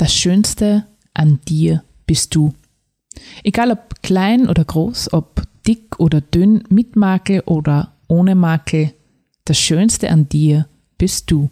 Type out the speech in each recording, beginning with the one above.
Das Schönste an dir bist du. Egal ob klein oder groß, ob dick oder dünn, mit Makel oder ohne Makel, das Schönste an dir bist du.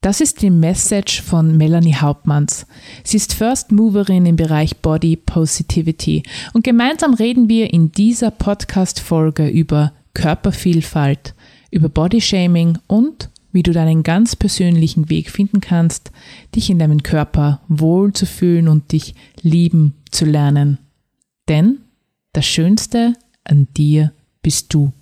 Das ist die Message von Melanie Hauptmanns. Sie ist First Moverin im Bereich Body Positivity und gemeinsam reden wir in dieser Podcast-Folge über Körpervielfalt, über Bodyshaming und wie du deinen ganz persönlichen Weg finden kannst, dich in deinem Körper wohl zu fühlen und dich lieben zu lernen. Denn das Schönste an dir bist du.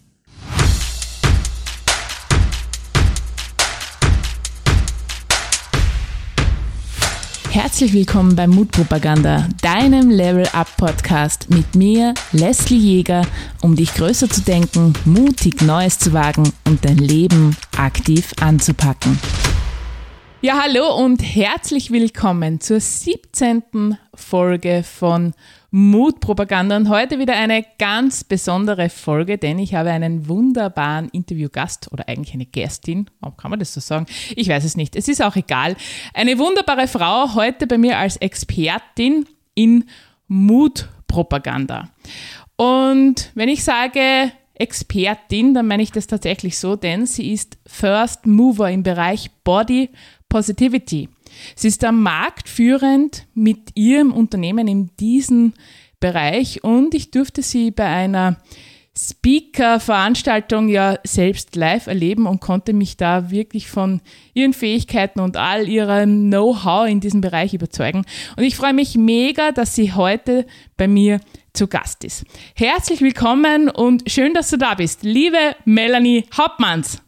Herzlich willkommen bei Mutpropaganda, deinem Level Up Podcast mit mir, Leslie Jäger, um dich größer zu denken, mutig Neues zu wagen und dein Leben aktiv anzupacken. Ja, hallo und herzlich willkommen zur 17. Folge von Mutpropaganda und heute wieder eine ganz besondere Folge, denn ich habe einen wunderbaren Interviewgast oder eigentlich eine Gästin. Warum kann man das so sagen? Ich weiß es nicht. Es ist auch egal. Eine wunderbare Frau heute bei mir als Expertin in Mutpropaganda. Und wenn ich sage Expertin, dann meine ich das tatsächlich so, denn sie ist First Mover im Bereich Body Positivity. Sie ist am Markt führend mit ihrem Unternehmen in diesem Bereich und ich durfte sie bei einer Speaker-Veranstaltung ja selbst live erleben und konnte mich da wirklich von ihren Fähigkeiten und all ihrem Know-how in diesem Bereich überzeugen. Und ich freue mich mega, dass sie heute bei mir zu Gast ist. Herzlich willkommen und schön, dass du da bist, liebe Melanie Hauptmanns.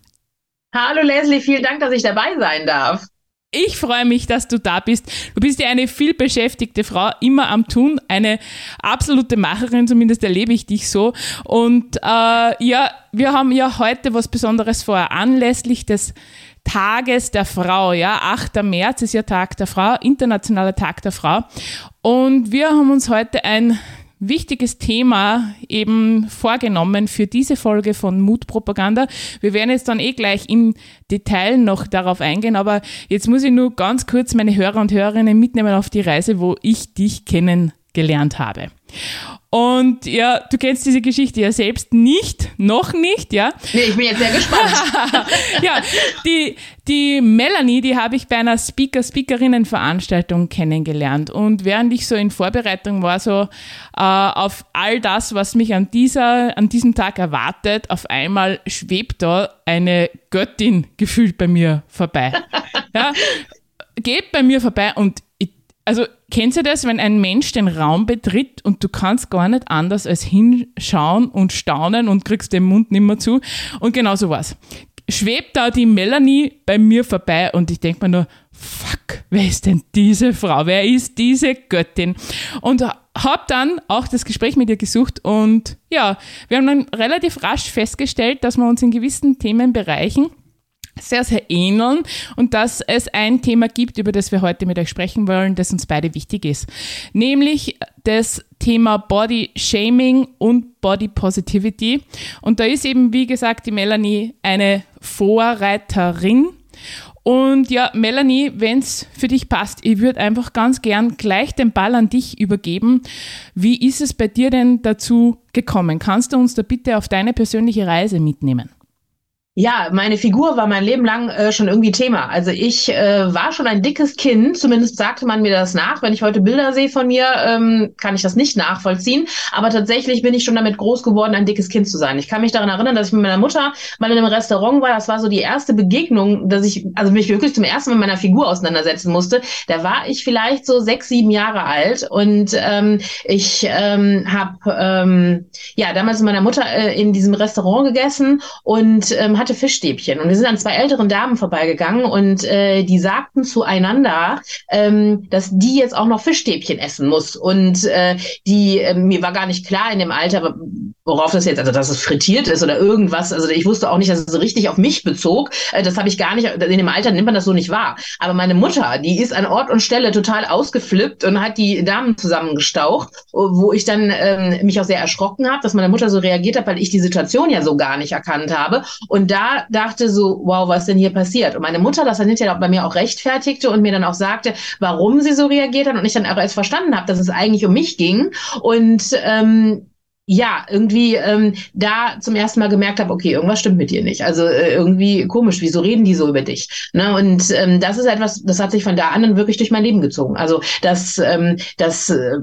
Hallo Leslie, vielen Dank, dass ich dabei sein darf. Ich freue mich, dass du da bist. Du bist ja eine viel beschäftigte Frau, immer am Tun, eine absolute Macherin, zumindest erlebe ich dich so. Und äh, ja, wir haben ja heute was Besonderes vor, anlässlich des Tages der Frau, ja, 8. März ist ja Tag der Frau, internationaler Tag der Frau. Und wir haben uns heute ein wichtiges Thema eben vorgenommen für diese Folge von Mutpropaganda. Wir werden jetzt dann eh gleich im Detail noch darauf eingehen, aber jetzt muss ich nur ganz kurz meine Hörer und Hörerinnen mitnehmen auf die Reise, wo ich dich kennengelernt habe. Und ja, du kennst diese Geschichte ja selbst nicht, noch nicht, ja. Nee, ich bin jetzt sehr gespannt. ja, die, die Melanie, die habe ich bei einer Speaker-Speakerinnen-Veranstaltung kennengelernt. Und während ich so in Vorbereitung war, so äh, auf all das, was mich an, dieser, an diesem Tag erwartet, auf einmal schwebt da eine Göttin gefühlt bei mir vorbei. ja, geht bei mir vorbei und also Kennst du das, wenn ein Mensch den Raum betritt und du kannst gar nicht anders als hinschauen und staunen und kriegst den Mund nicht mehr zu? Und genau so was. Schwebt da die Melanie bei mir vorbei und ich denke mir nur, fuck, wer ist denn diese Frau? Wer ist diese Göttin? Und habe dann auch das Gespräch mit ihr gesucht und ja, wir haben dann relativ rasch festgestellt, dass wir uns in gewissen Themenbereichen sehr, sehr ähneln und dass es ein Thema gibt, über das wir heute mit euch sprechen wollen, das uns beide wichtig ist. Nämlich das Thema Body Shaming und Body Positivity. Und da ist eben, wie gesagt, die Melanie eine Vorreiterin. Und ja, Melanie, wenn es für dich passt, ich würde einfach ganz gern gleich den Ball an dich übergeben. Wie ist es bei dir denn dazu gekommen? Kannst du uns da bitte auf deine persönliche Reise mitnehmen? Ja, meine Figur war mein Leben lang äh, schon irgendwie Thema. Also ich äh, war schon ein dickes Kind, zumindest sagte man mir das nach. Wenn ich heute Bilder sehe von mir, ähm, kann ich das nicht nachvollziehen. Aber tatsächlich bin ich schon damit groß geworden, ein dickes Kind zu sein. Ich kann mich daran erinnern, dass ich mit meiner Mutter mal in einem Restaurant war. Das war so die erste Begegnung, dass ich also mich wirklich zum ersten Mal mit meiner Figur auseinandersetzen musste. Da war ich vielleicht so sechs, sieben Jahre alt und ähm, ich ähm, habe ähm, ja damals mit meiner Mutter äh, in diesem Restaurant gegessen und ähm, hatte Fischstäbchen. Und wir sind an zwei älteren Damen vorbeigegangen und äh, die sagten zueinander, ähm, dass die jetzt auch noch Fischstäbchen essen muss. Und äh, die, äh, mir war gar nicht klar in dem Alter, worauf das jetzt, also dass es frittiert ist oder irgendwas. Also ich wusste auch nicht, dass es so richtig auf mich bezog. Äh, das habe ich gar nicht, in dem Alter nimmt man das so nicht wahr. Aber meine Mutter, die ist an Ort und Stelle total ausgeflippt und hat die Damen zusammengestaucht, wo ich dann ähm, mich auch sehr erschrocken habe, dass meine Mutter so reagiert hat, weil ich die Situation ja so gar nicht erkannt habe. Und da dachte so, wow, was denn hier passiert? Und meine Mutter das dann hinterher bei mir auch rechtfertigte und mir dann auch sagte, warum sie so reagiert hat und ich dann auch erst verstanden habe, dass es eigentlich um mich ging und ähm, ja, irgendwie ähm, da zum ersten Mal gemerkt habe, okay, irgendwas stimmt mit dir nicht. Also äh, irgendwie komisch, wieso reden die so über dich? Ne? Und ähm, das ist etwas, das hat sich von da an dann wirklich durch mein Leben gezogen. Also dass ähm, das äh,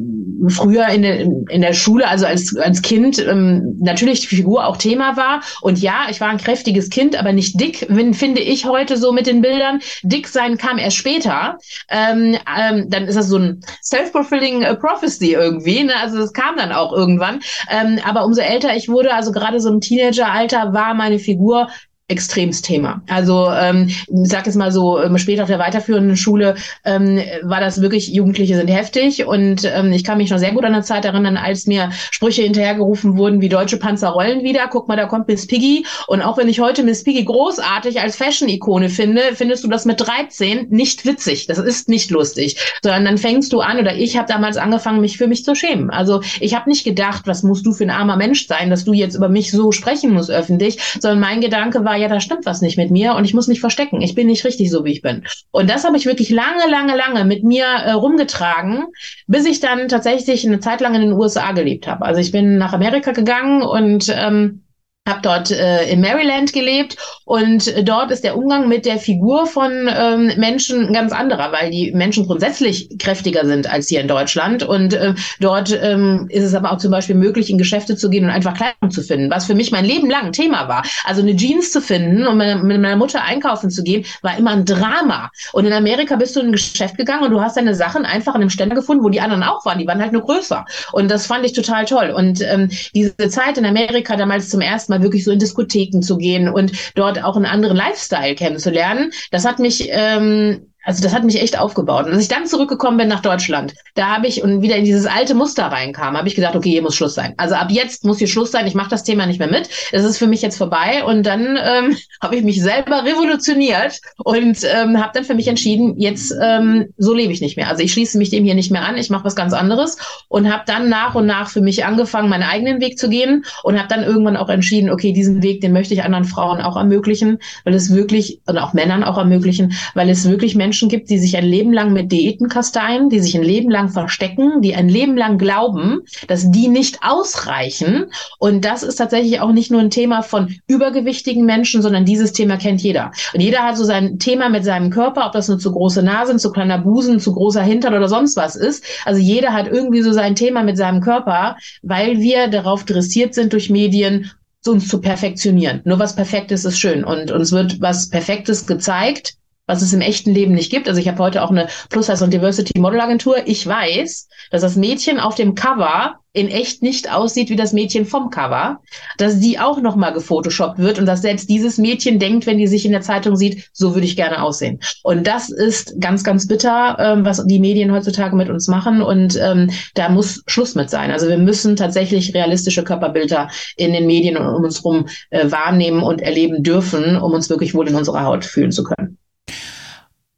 früher in der, in der Schule, also als, als Kind, ähm, natürlich die Figur auch Thema war. Und ja, ich war ein kräftiges Kind, aber nicht dick, wenn, finde ich heute so mit den Bildern. Dick sein kam erst später. Ähm, ähm, dann ist das so ein self-fulfilling äh, prophecy irgendwie. Ne? Also das kam dann auch irgendwann. Ähm, aber umso älter ich wurde, also gerade so im Teenageralter, war meine Figur extremes Thema. Also ähm, ich sag jetzt mal so, ähm, später auf der weiterführenden Schule ähm, war das wirklich, Jugendliche sind heftig und ähm, ich kann mich noch sehr gut an eine Zeit erinnern, als mir Sprüche hinterhergerufen wurden, wie deutsche Panzer rollen wieder, guck mal, da kommt Miss Piggy und auch wenn ich heute Miss Piggy großartig als Fashion-Ikone finde, findest du das mit 13 nicht witzig, das ist nicht lustig, sondern dann fängst du an oder ich habe damals angefangen, mich für mich zu schämen. Also ich habe nicht gedacht, was musst du für ein armer Mensch sein, dass du jetzt über mich so sprechen musst öffentlich, sondern mein Gedanke war, ja, da stimmt was nicht mit mir und ich muss mich verstecken. Ich bin nicht richtig so, wie ich bin. Und das habe ich wirklich lange, lange, lange mit mir äh, rumgetragen, bis ich dann tatsächlich eine Zeit lang in den USA gelebt habe. Also ich bin nach Amerika gegangen und ähm, habe dort äh, in Maryland gelebt und dort ist der Umgang mit der Figur von ähm, Menschen ganz anderer, weil die Menschen grundsätzlich kräftiger sind als hier in Deutschland und äh, dort ähm, ist es aber auch zum Beispiel möglich, in Geschäfte zu gehen und einfach Kleidung zu finden, was für mich mein Leben lang ein Thema war. Also eine Jeans zu finden und mit meiner Mutter einkaufen zu gehen, war immer ein Drama. Und in Amerika bist du in ein Geschäft gegangen und du hast deine Sachen einfach in einem Ständer gefunden, wo die anderen auch waren. Die waren halt nur größer. Und das fand ich total toll. Und ähm, diese Zeit in Amerika damals zum ersten Mal mal wirklich so in Diskotheken zu gehen und dort auch einen anderen Lifestyle kennenzulernen. Das hat mich ähm, also das hat mich echt aufgebaut. Und als ich dann zurückgekommen bin nach Deutschland, da habe ich und wieder in dieses alte Muster reinkam, habe ich gesagt, okay, hier muss Schluss sein. Also ab jetzt muss hier Schluss sein. Ich mache das Thema nicht mehr mit. Es ist für mich jetzt vorbei. Und dann ähm, habe ich mich selber revolutioniert und ähm, habe dann für mich entschieden, jetzt ähm, so lebe ich nicht mehr. Also ich schließe mich dem hier nicht mehr an. Ich mache was ganz anderes und habe dann nach und nach für mich angefangen, meinen eigenen Weg zu gehen und habe dann irgendwann auch entschieden, okay, diesen Weg, den möchte ich anderen Frauen auch ermöglichen, weil es wirklich und auch Männern auch ermöglichen, weil es wirklich Menschen Menschen gibt, die sich ein Leben lang mit Diäten kasteien, die sich ein Leben lang verstecken, die ein Leben lang glauben, dass die nicht ausreichen. Und das ist tatsächlich auch nicht nur ein Thema von übergewichtigen Menschen, sondern dieses Thema kennt jeder. Und jeder hat so sein Thema mit seinem Körper, ob das nur zu große Nase, zu kleiner Busen, zu großer Hintern oder sonst was ist. Also jeder hat irgendwie so sein Thema mit seinem Körper, weil wir darauf dressiert sind durch Medien, uns zu perfektionieren. Nur was Perfektes ist schön und uns wird was Perfektes gezeigt was es im echten Leben nicht gibt. Also ich habe heute auch eine Plus-Size und Diversity Model Agentur. Ich weiß, dass das Mädchen auf dem Cover in echt nicht aussieht wie das Mädchen vom Cover, dass die auch nochmal gefotoshoppt wird und dass selbst dieses Mädchen denkt, wenn die sich in der Zeitung sieht, so würde ich gerne aussehen. Und das ist ganz, ganz bitter, ähm, was die Medien heutzutage mit uns machen und ähm, da muss Schluss mit sein. Also wir müssen tatsächlich realistische Körperbilder in den Medien um uns herum äh, wahrnehmen und erleben dürfen, um uns wirklich wohl in unserer Haut fühlen zu können.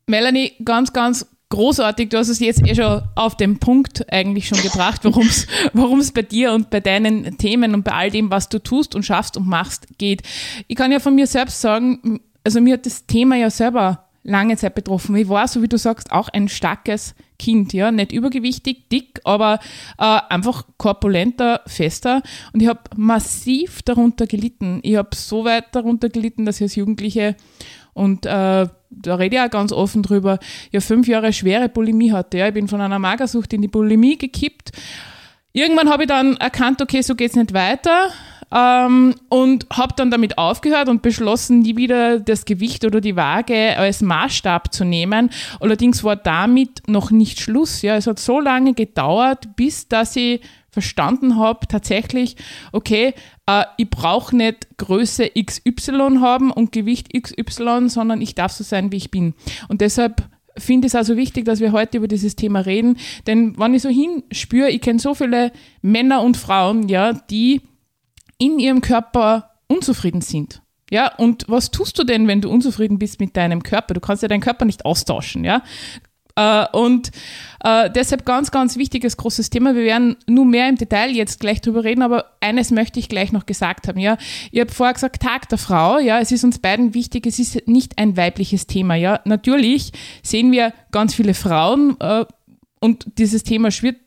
Melanie, ganz, ganz großartig. Du hast es jetzt eh schon auf den Punkt eigentlich schon gebracht, worum es bei dir und bei deinen Themen und bei all dem, was du tust und schaffst und machst, geht. Ich kann ja von mir selbst sagen, also mir hat das Thema ja selber lange Zeit betroffen. Ich war, so wie du sagst, auch ein starkes Kind, ja, nicht übergewichtig, dick, aber äh, einfach korpulenter, fester. Und ich habe massiv darunter gelitten. Ich habe so weit darunter gelitten, dass ich als Jugendliche und äh, da rede ich auch ganz offen drüber, ja fünf Jahre schwere Bulimie hatte. Ja. Ich bin von einer Magersucht in die Bulimie gekippt. Irgendwann habe ich dann erkannt, okay, so geht es nicht weiter. Ähm, und habe dann damit aufgehört und beschlossen, nie wieder das Gewicht oder die Waage als Maßstab zu nehmen. Allerdings war damit noch nicht Schluss. Ja. Es hat so lange gedauert, bis dass ich verstanden habe, tatsächlich, okay, äh, ich brauche nicht Größe XY haben und Gewicht XY, sondern ich darf so sein, wie ich bin. Und deshalb finde ich es also wichtig, dass wir heute über dieses Thema reden, denn wenn ich so hinspüre, ich kenne so viele Männer und Frauen, ja, die in ihrem Körper unzufrieden sind. Ja, und was tust du denn, wenn du unzufrieden bist mit deinem Körper? Du kannst ja deinen Körper nicht austauschen, ja. Äh, und äh, deshalb ganz, ganz wichtiges, großes Thema. Wir werden nur mehr im Detail jetzt gleich drüber reden, aber eines möchte ich gleich noch gesagt haben. Ja, ich habe vorher gesagt, Tag der Frau. Ja, es ist uns beiden wichtig. Es ist nicht ein weibliches Thema. Ja, natürlich sehen wir ganz viele Frauen äh, und dieses Thema schwirrt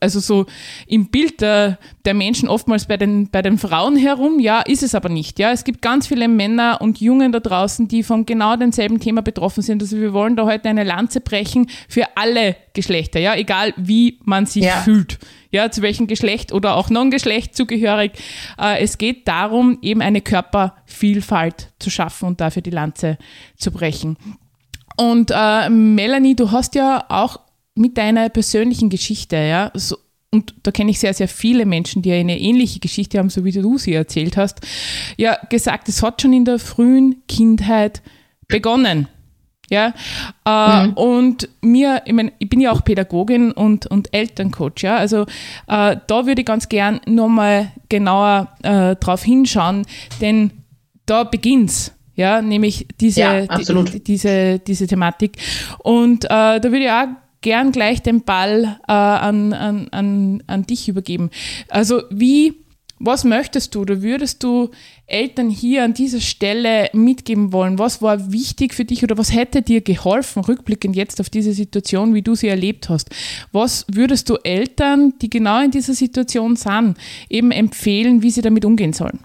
also so im Bild der, der Menschen oftmals bei den, bei den Frauen herum. Ja, ist es aber nicht. Ja, es gibt ganz viele Männer und Jungen da draußen, die von genau demselben Thema betroffen sind. Also wir wollen da heute eine Lanze brechen für alle Geschlechter. Ja, egal wie man sich ja. fühlt. Ja, zu welchem Geschlecht oder auch Non-Geschlecht zugehörig. Äh, es geht darum, eben eine Körpervielfalt zu schaffen und dafür die Lanze zu brechen. Und äh, Melanie, du hast ja auch mit deiner persönlichen Geschichte, ja, so, und da kenne ich sehr, sehr viele Menschen, die eine ähnliche Geschichte haben, so wie du sie erzählt hast, ja, gesagt, es hat schon in der frühen Kindheit begonnen. Ja, äh, mhm. und mir, ich, mein, ich bin ja auch Pädagogin und, und Elterncoach, ja, also äh, da würde ich ganz gern nochmal genauer äh, drauf hinschauen, denn da beginnt's ja, nämlich diese, ja, die, diese, diese Thematik. Und äh, da würde ich auch gern gleich den Ball äh, an, an, an, an dich übergeben. Also wie, was möchtest du oder würdest du Eltern hier an dieser Stelle mitgeben wollen? Was war wichtig für dich oder was hätte dir geholfen, rückblickend jetzt auf diese Situation, wie du sie erlebt hast? Was würdest du Eltern, die genau in dieser Situation sind, eben empfehlen, wie sie damit umgehen sollen?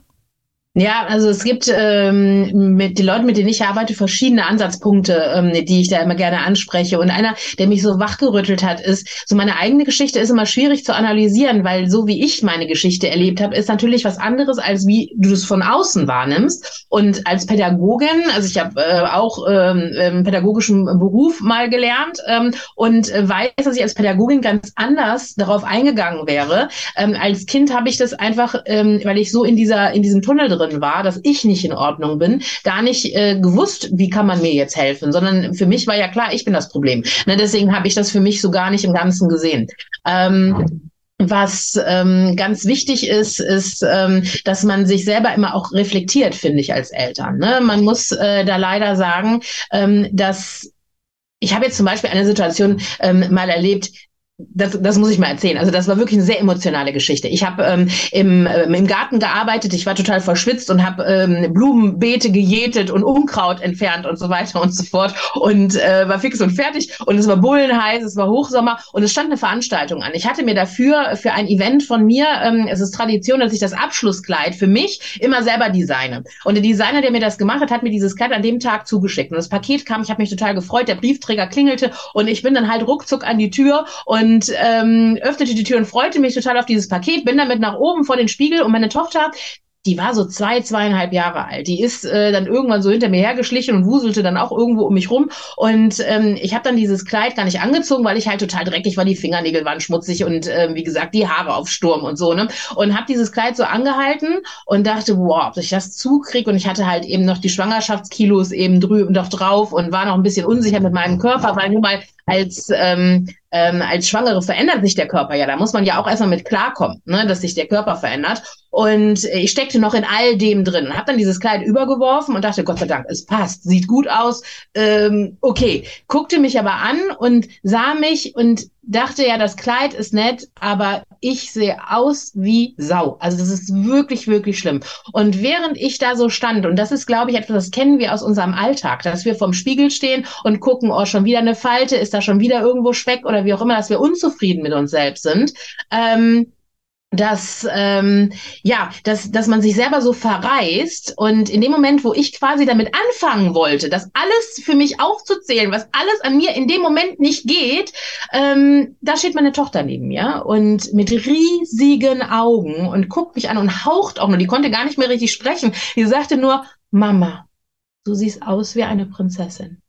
Ja, also es gibt ähm, mit den Leuten, mit denen ich arbeite, verschiedene Ansatzpunkte, ähm, die ich da immer gerne anspreche. Und einer, der mich so wachgerüttelt hat, ist, so meine eigene Geschichte ist immer schwierig zu analysieren, weil so wie ich meine Geschichte erlebt habe, ist natürlich was anderes, als wie du es von außen wahrnimmst. Und als Pädagogin, also ich habe äh, auch ähm, ähm, pädagogischen Beruf mal gelernt ähm, und weiß, dass ich als Pädagogin ganz anders darauf eingegangen wäre. Ähm, als Kind habe ich das einfach, ähm, weil ich so in dieser in diesem Tunnel drin drin war, dass ich nicht in Ordnung bin, gar nicht äh, gewusst, wie kann man mir jetzt helfen, sondern für mich war ja klar, ich bin das Problem. Ne, deswegen habe ich das für mich so gar nicht im Ganzen gesehen. Ähm, was ähm, ganz wichtig ist, ist, ähm, dass man sich selber immer auch reflektiert, finde ich, als Eltern. Ne? Man muss äh, da leider sagen, ähm, dass ich habe jetzt zum Beispiel eine Situation ähm, mal erlebt, das, das muss ich mal erzählen. Also das war wirklich eine sehr emotionale Geschichte. Ich habe ähm, im, ähm, im Garten gearbeitet, ich war total verschwitzt und habe ähm, Blumenbeete gejätet und Unkraut entfernt und so weiter und so fort und äh, war fix und fertig und es war bullenheiß, es war Hochsommer und es stand eine Veranstaltung an. Ich hatte mir dafür für ein Event von mir, ähm, es ist Tradition, dass ich das Abschlusskleid für mich immer selber designe. Und der Designer, der mir das gemacht hat, hat mir dieses Kleid an dem Tag zugeschickt und das Paket kam, ich habe mich total gefreut, der Briefträger klingelte und ich bin dann halt ruckzuck an die Tür und und ähm, öffnete die Tür und freute mich total auf dieses Paket, bin damit nach oben vor den Spiegel und meine Tochter die war so zwei, zweieinhalb Jahre alt. Die ist äh, dann irgendwann so hinter mir hergeschlichen und wuselte dann auch irgendwo um mich rum. Und ähm, ich habe dann dieses Kleid gar nicht angezogen, weil ich halt total dreckig war. Die Fingernägel waren schmutzig und ähm, wie gesagt, die Haare auf Sturm und so. ne Und habe dieses Kleid so angehalten und dachte, wow, ob ich das zukriege. Und ich hatte halt eben noch die Schwangerschaftskilos eben drüben noch drauf und war noch ein bisschen unsicher mit meinem Körper, weil nun mal als ähm, ähm, als Schwangere verändert sich der Körper ja. Da muss man ja auch erstmal mit klarkommen, ne, dass sich der Körper verändert. Und ich steckte noch in all dem drin und habe dann dieses Kleid übergeworfen und dachte, Gott sei Dank, es passt, sieht gut aus. Ähm, okay, guckte mich aber an und sah mich und dachte ja, das Kleid ist nett, aber ich sehe aus wie Sau. Also das ist wirklich, wirklich schlimm. Und während ich da so stand, und das ist, glaube ich, etwas, das kennen wir aus unserem Alltag, dass wir vorm Spiegel stehen und gucken, oh, schon wieder eine Falte, ist da schon wieder irgendwo Speck oder wie auch immer, dass wir unzufrieden mit uns selbst sind. Ähm, dass ähm, ja, dass dass man sich selber so verreißt und in dem Moment, wo ich quasi damit anfangen wollte, das alles für mich aufzuzählen, was alles an mir in dem Moment nicht geht, ähm, da steht meine Tochter neben mir und mit riesigen Augen und guckt mich an und haucht auch nur. Die konnte gar nicht mehr richtig sprechen. Die sagte nur Mama, du siehst aus wie eine Prinzessin.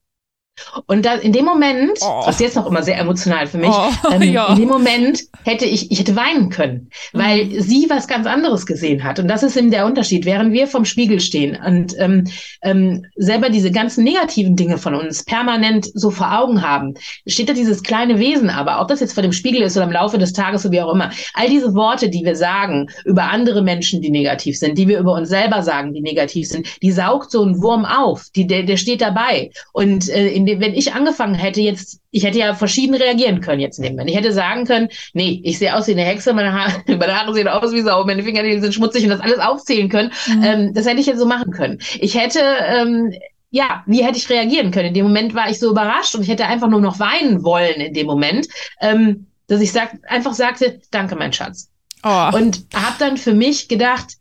Und da, in dem Moment, oh. ist jetzt noch immer sehr emotional für mich, oh, ähm, ja. in dem Moment hätte ich, ich hätte weinen können, weil mhm. sie was ganz anderes gesehen hat. Und das ist eben der Unterschied. Während wir vom Spiegel stehen und ähm, ähm, selber diese ganzen negativen Dinge von uns permanent so vor Augen haben, steht da dieses kleine Wesen aber, ob das jetzt vor dem Spiegel ist oder im Laufe des Tages oder wie auch immer, all diese Worte, die wir sagen über andere Menschen, die negativ sind, die wir über uns selber sagen, die negativ sind, die saugt so ein Wurm auf, die, der, der steht dabei. Und äh, dem, wenn ich angefangen hätte, jetzt, ich hätte ja verschieden reagieren können jetzt in dem Moment. Ich hätte sagen können, nee, ich sehe aus wie eine Hexe, meine Haare, meine Haare sehen aus wie Sau, meine Finger sind schmutzig und das alles aufzählen können. Mhm. Ähm, das hätte ich jetzt so machen können. Ich hätte, ähm, ja, wie hätte ich reagieren können? In dem Moment war ich so überrascht und ich hätte einfach nur noch weinen wollen in dem Moment, ähm, dass ich sag, einfach sagte, danke, mein Schatz. Oh. Und habe dann für mich gedacht,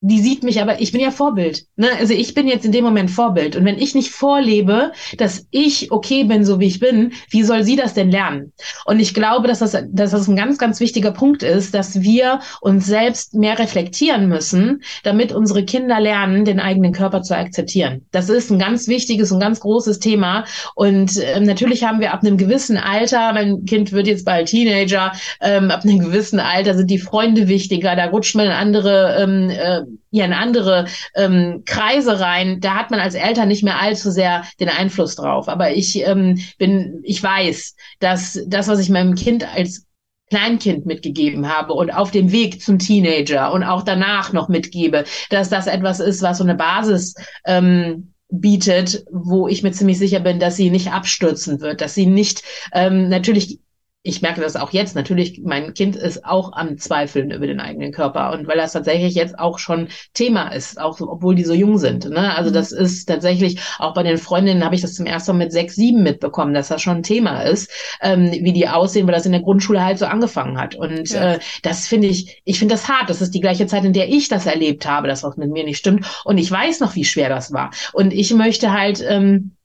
die sieht mich, aber ich bin ja Vorbild. Ne? Also ich bin jetzt in dem Moment Vorbild. Und wenn ich nicht vorlebe, dass ich okay bin, so wie ich bin, wie soll sie das denn lernen? Und ich glaube, dass das, dass das ein ganz, ganz wichtiger Punkt ist, dass wir uns selbst mehr reflektieren müssen, damit unsere Kinder lernen, den eigenen Körper zu akzeptieren. Das ist ein ganz wichtiges und ganz großes Thema. Und ähm, natürlich haben wir ab einem gewissen Alter, mein Kind wird jetzt bald Teenager, ähm, ab einem gewissen Alter sind die Freunde wichtiger, da rutscht man in andere ähm, äh, ja in andere ähm, Kreise rein, da hat man als Eltern nicht mehr allzu sehr den Einfluss drauf. Aber ich ähm, bin, ich weiß, dass das, was ich meinem Kind als Kleinkind mitgegeben habe und auf dem Weg zum Teenager und auch danach noch mitgebe, dass das etwas ist, was so eine Basis ähm, bietet, wo ich mir ziemlich sicher bin, dass sie nicht abstürzen wird, dass sie nicht ähm, natürlich ich merke das auch jetzt. Natürlich, mein Kind ist auch am Zweifeln über den eigenen Körper. Und weil das tatsächlich jetzt auch schon Thema ist, auch so, obwohl die so jung sind. Ne? Also mhm. das ist tatsächlich, auch bei den Freundinnen habe ich das zum ersten Mal mit sechs, sieben mitbekommen, dass das schon ein Thema ist, ähm, wie die aussehen, weil das in der Grundschule halt so angefangen hat. Und ja. äh, das finde ich, ich finde das hart. Das ist die gleiche Zeit, in der ich das erlebt habe, dass was mit mir nicht stimmt. Und ich weiß noch, wie schwer das war. Und ich möchte halt, ähm,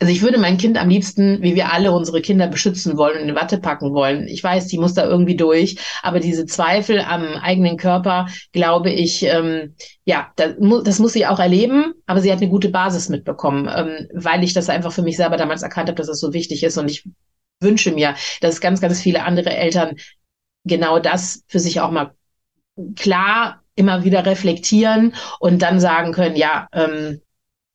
also ich würde mein Kind am liebsten, wie wir alle unsere Kinder beschützen wollen und in Watte packen wollen. Ich weiß, die muss da irgendwie durch, aber diese Zweifel am eigenen Körper, glaube ich, ähm, ja, das, das muss sie auch erleben, aber sie hat eine gute Basis mitbekommen, ähm, weil ich das einfach für mich selber damals erkannt habe, dass das so wichtig ist. Und ich wünsche mir, dass ganz, ganz viele andere Eltern genau das für sich auch mal klar immer wieder reflektieren und dann sagen können, ja, ähm,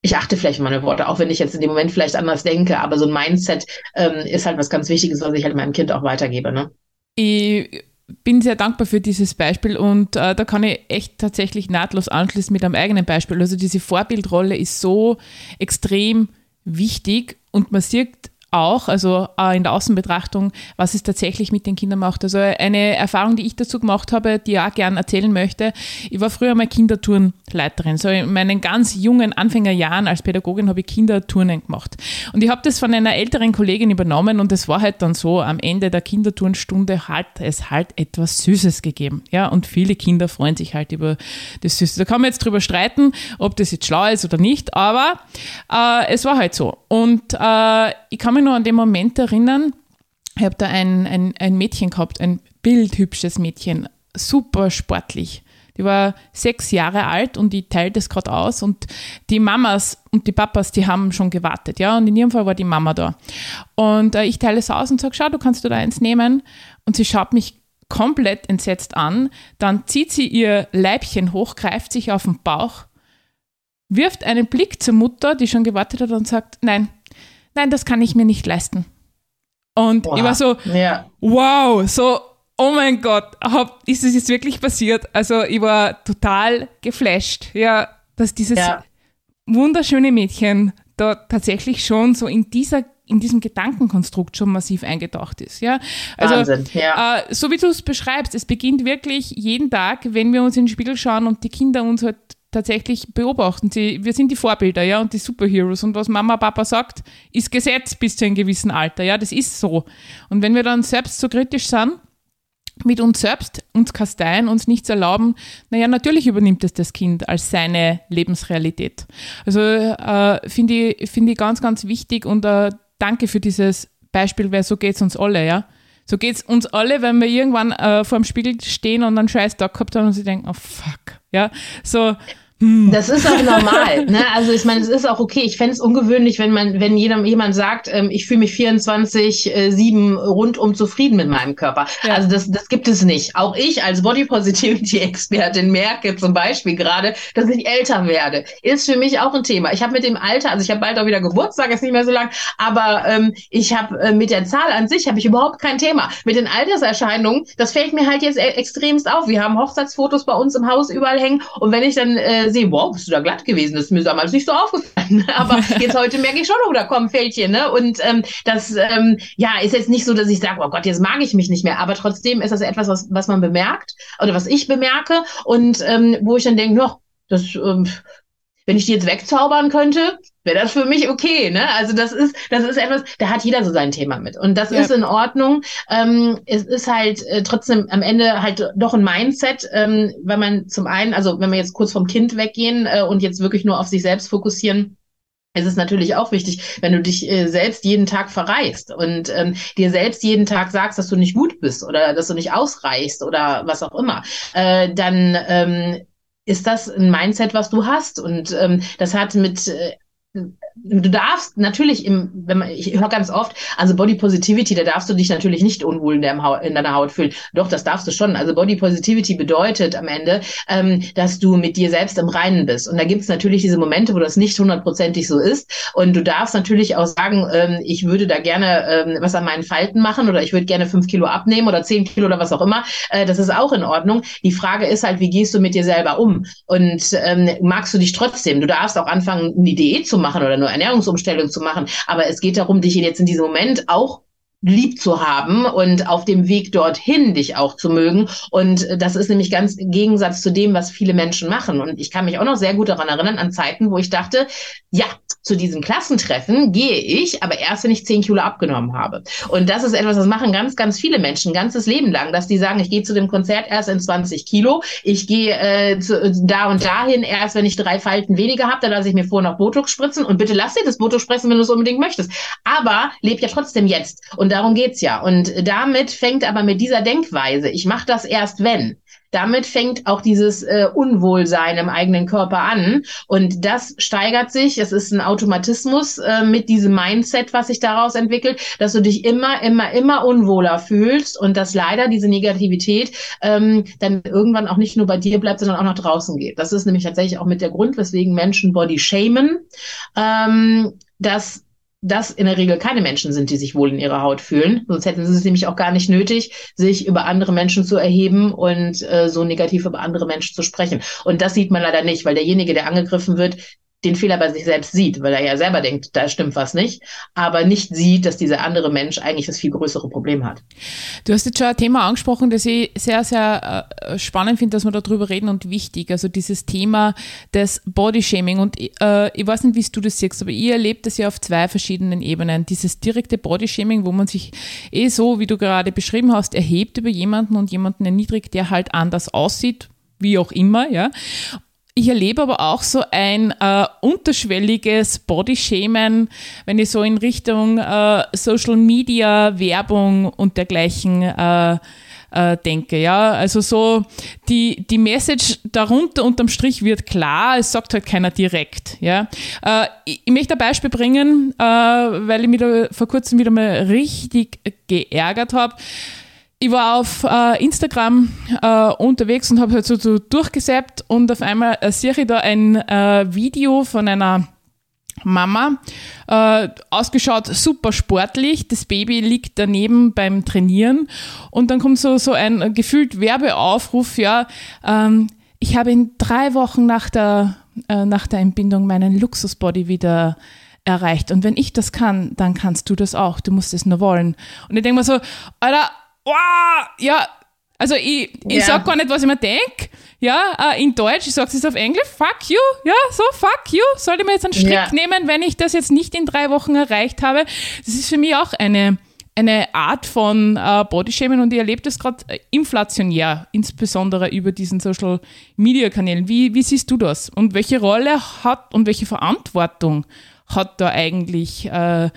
ich achte vielleicht meine Worte, auch wenn ich jetzt in dem Moment vielleicht anders denke, aber so ein Mindset ähm, ist halt was ganz Wichtiges, was ich halt meinem Kind auch weitergebe. Ne? Ich bin sehr dankbar für dieses Beispiel und äh, da kann ich echt tatsächlich nahtlos anschließen mit einem eigenen Beispiel. Also diese Vorbildrolle ist so extrem wichtig und man sieht auch, also äh, in der Außenbetrachtung, was es tatsächlich mit den Kindern macht. Also eine Erfahrung, die ich dazu gemacht habe, die ich auch gerne erzählen möchte. Ich war früher mal Kinderturnleiterin. So in meinen ganz jungen Anfängerjahren als Pädagogin habe ich Kinderturnen gemacht. Und ich habe das von einer älteren Kollegin übernommen und es war halt dann so, am Ende der Kinderturnstunde hat es halt etwas Süßes gegeben. Ja, und viele Kinder freuen sich halt über das Süße. Da kann man jetzt drüber streiten, ob das jetzt schlau ist oder nicht, aber äh, es war halt so. Und äh, ich kann mich nur an den Moment erinnern, ich habe da ein, ein, ein Mädchen gehabt, ein bildhübsches Mädchen, super sportlich. Die war sechs Jahre alt und die teilt es gerade aus und die Mamas und die Papas, die haben schon gewartet, ja, und in ihrem Fall war die Mama da. Und äh, ich teile es aus und sage, schau, du kannst du da eins nehmen und sie schaut mich komplett entsetzt an, dann zieht sie ihr Leibchen hoch, greift sich auf den Bauch, wirft einen Blick zur Mutter, die schon gewartet hat und sagt, nein, nein, das kann ich mir nicht leisten. Und wow. ich war so, ja. wow, so, oh mein Gott, hab, ist es jetzt wirklich passiert? Also ich war total geflasht, ja, dass dieses ja. wunderschöne Mädchen da tatsächlich schon so in dieser in diesem Gedankenkonstrukt schon massiv eingetaucht ist. Ja? Also, Wahnsinn, ja. Äh, so wie du es beschreibst, es beginnt wirklich jeden Tag, wenn wir uns in den Spiegel schauen und die Kinder uns halt tatsächlich beobachten. Sie, wir sind die Vorbilder, ja, und die Superheroes. Und was Mama, Papa sagt, ist Gesetz bis zu einem gewissen Alter, ja, das ist so. Und wenn wir dann selbst so kritisch sind, mit uns selbst, uns kasteien, uns nichts erlauben, naja, natürlich übernimmt es das Kind als seine Lebensrealität. Also äh, finde ich, find ich ganz, ganz wichtig und äh, danke für dieses Beispiel, weil so geht es uns alle, ja. So geht es uns alle, wenn wir irgendwann äh, vor dem Spiegel stehen und einen scheiß Tag gehabt haben und sie denken, oh fuck, ja, so. Das ist auch normal. ne? Also ich meine, es ist auch okay. Ich fände es ungewöhnlich, wenn man, wenn jeder, jemand sagt, ähm, ich fühle mich 24, äh, 7 rundum zufrieden mit meinem Körper. Ja. Also das, das gibt es nicht. Auch ich als Body Positivity Expertin merke zum Beispiel gerade, dass ich älter werde. Ist für mich auch ein Thema. Ich habe mit dem Alter, also ich habe bald auch wieder Geburtstag, ist nicht mehr so lang, aber ähm, ich habe äh, mit der Zahl an sich habe ich überhaupt kein Thema. Mit den Alterserscheinungen, das fällt mir halt jetzt e extremst auf. Wir haben Hochzeitsfotos bei uns im Haus überall hängen und wenn ich dann äh, äh, sehe, wow, bist du da glatt gewesen? Das ist mir damals nicht so aufgefallen. Aber jetzt heute merke ich schon, oh, da kommen Fältchen. Ne? Und ähm, das ähm, ja, ist jetzt nicht so, dass ich sage, oh Gott, jetzt mag ich mich nicht mehr. Aber trotzdem ist das etwas, was, was man bemerkt oder was ich bemerke und ähm, wo ich dann denke, noch, das ähm, wenn ich die jetzt wegzaubern könnte, wäre das für mich okay. Ne? Also das ist, das ist etwas, da hat jeder so sein Thema mit. Und das ja. ist in Ordnung. Ähm, es ist halt äh, trotzdem am Ende halt doch ein Mindset, ähm, wenn man zum einen, also wenn wir jetzt kurz vom Kind weggehen äh, und jetzt wirklich nur auf sich selbst fokussieren, es ist natürlich auch wichtig, wenn du dich äh, selbst jeden Tag verreist und ähm, dir selbst jeden Tag sagst, dass du nicht gut bist oder dass du nicht ausreichst oder was auch immer, äh, dann ähm, ist das ein Mindset, was du hast. Und ähm, das hat mit äh, du darfst natürlich im, wenn man, ich höre ganz oft, also Body Positivity, da darfst du dich natürlich nicht unwohl in, in deiner Haut fühlen. Doch, das darfst du schon. Also Body Positivity bedeutet am Ende, ähm, dass du mit dir selbst im Reinen bist. Und da gibt es natürlich diese Momente, wo das nicht hundertprozentig so ist. Und du darfst natürlich auch sagen, ähm, ich würde da gerne ähm, was an meinen Falten machen oder ich würde gerne fünf Kilo abnehmen oder zehn Kilo oder was auch immer. Äh, das ist auch in Ordnung. Die Frage ist halt, wie gehst du mit dir selber um? Und ähm, magst du dich trotzdem? Du darfst auch anfangen, eine Diät zu machen oder nur Ernährungsumstellung zu machen. Aber es geht darum, dich jetzt in diesem Moment auch lieb zu haben und auf dem Weg dorthin dich auch zu mögen. Und das ist nämlich ganz im Gegensatz zu dem, was viele Menschen machen. Und ich kann mich auch noch sehr gut daran erinnern, an Zeiten, wo ich dachte, ja, zu diesen Klassentreffen gehe ich, aber erst, wenn ich zehn Kilo abgenommen habe. Und das ist etwas, das machen ganz, ganz viele Menschen, ganzes Leben lang, dass die sagen, ich gehe zu dem Konzert erst in 20 Kilo, ich gehe äh, zu, da und dahin erst, wenn ich drei Falten weniger habe, dann lasse ich mir vorher noch Botox spritzen und bitte lass dir das Botox spritzen, wenn du es unbedingt möchtest. Aber leb ja trotzdem jetzt. Und darum geht's ja. Und damit fängt aber mit dieser Denkweise, ich mache das erst wenn, damit fängt auch dieses äh, Unwohlsein im eigenen Körper an. Und das steigert sich. Es ist ein Automatismus äh, mit diesem Mindset, was sich daraus entwickelt, dass du dich immer, immer, immer unwohler fühlst und dass leider diese Negativität ähm, dann irgendwann auch nicht nur bei dir bleibt, sondern auch nach draußen geht. Das ist nämlich tatsächlich auch mit der Grund, weswegen Menschen Body shamen. Ähm, dass das in der Regel keine Menschen sind, die sich wohl in ihrer Haut fühlen. Sonst hätten sie es nämlich auch gar nicht nötig, sich über andere Menschen zu erheben und äh, so negativ über andere Menschen zu sprechen. Und das sieht man leider nicht, weil derjenige, der angegriffen wird, den Fehler bei sich selbst sieht, weil er ja selber denkt, da stimmt was nicht, aber nicht sieht, dass dieser andere Mensch eigentlich das viel größere Problem hat. Du hast jetzt schon ein Thema angesprochen, das ich sehr, sehr äh, spannend finde, dass wir darüber reden und wichtig. Also dieses Thema des Bodyshaming. Und äh, ich weiß nicht, wie du das siehst, aber ihr erlebt das ja auf zwei verschiedenen Ebenen. Dieses direkte Bodyshaming, wo man sich eh so, wie du gerade beschrieben hast, erhebt über jemanden und jemanden erniedrigt, der halt anders aussieht, wie auch immer, ja. Ich erlebe aber auch so ein äh, unterschwelliges Bodyshamen, wenn ich so in Richtung äh, Social Media, Werbung und dergleichen äh, äh, denke. Ja, also so die, die Message darunter unterm Strich wird klar, es sagt halt keiner direkt. Ja, äh, ich, ich, möchte ein Beispiel bringen, äh, weil ich mich vor kurzem wieder mal richtig geärgert habe ich war auf äh, Instagram äh, unterwegs und habe halt so, so durchgesäppt und auf einmal äh, sehe ich da ein äh, Video von einer Mama, äh, ausgeschaut super sportlich, das Baby liegt daneben beim Trainieren und dann kommt so, so ein gefühlt Werbeaufruf, ja, ähm, ich habe in drei Wochen nach der, äh, nach der Entbindung meinen Luxusbody wieder erreicht. Und wenn ich das kann, dann kannst du das auch, du musst es nur wollen. Und ich denke mir so, Alter, wow, ja, also ich, ich ja. sag gar nicht, was ich mir denke. Ja, äh, in Deutsch, ich sage es auf Englisch, fuck you, ja, so fuck you. Sollte mir jetzt einen Strick ja. nehmen, wenn ich das jetzt nicht in drei Wochen erreicht habe. Das ist für mich auch eine, eine Art von äh, Bodyshaming und ich erlebe das gerade äh, inflationär, insbesondere über diesen Social Media Kanälen. Wie, wie siehst du das? Und welche Rolle hat und welche Verantwortung hat da eigentlich äh,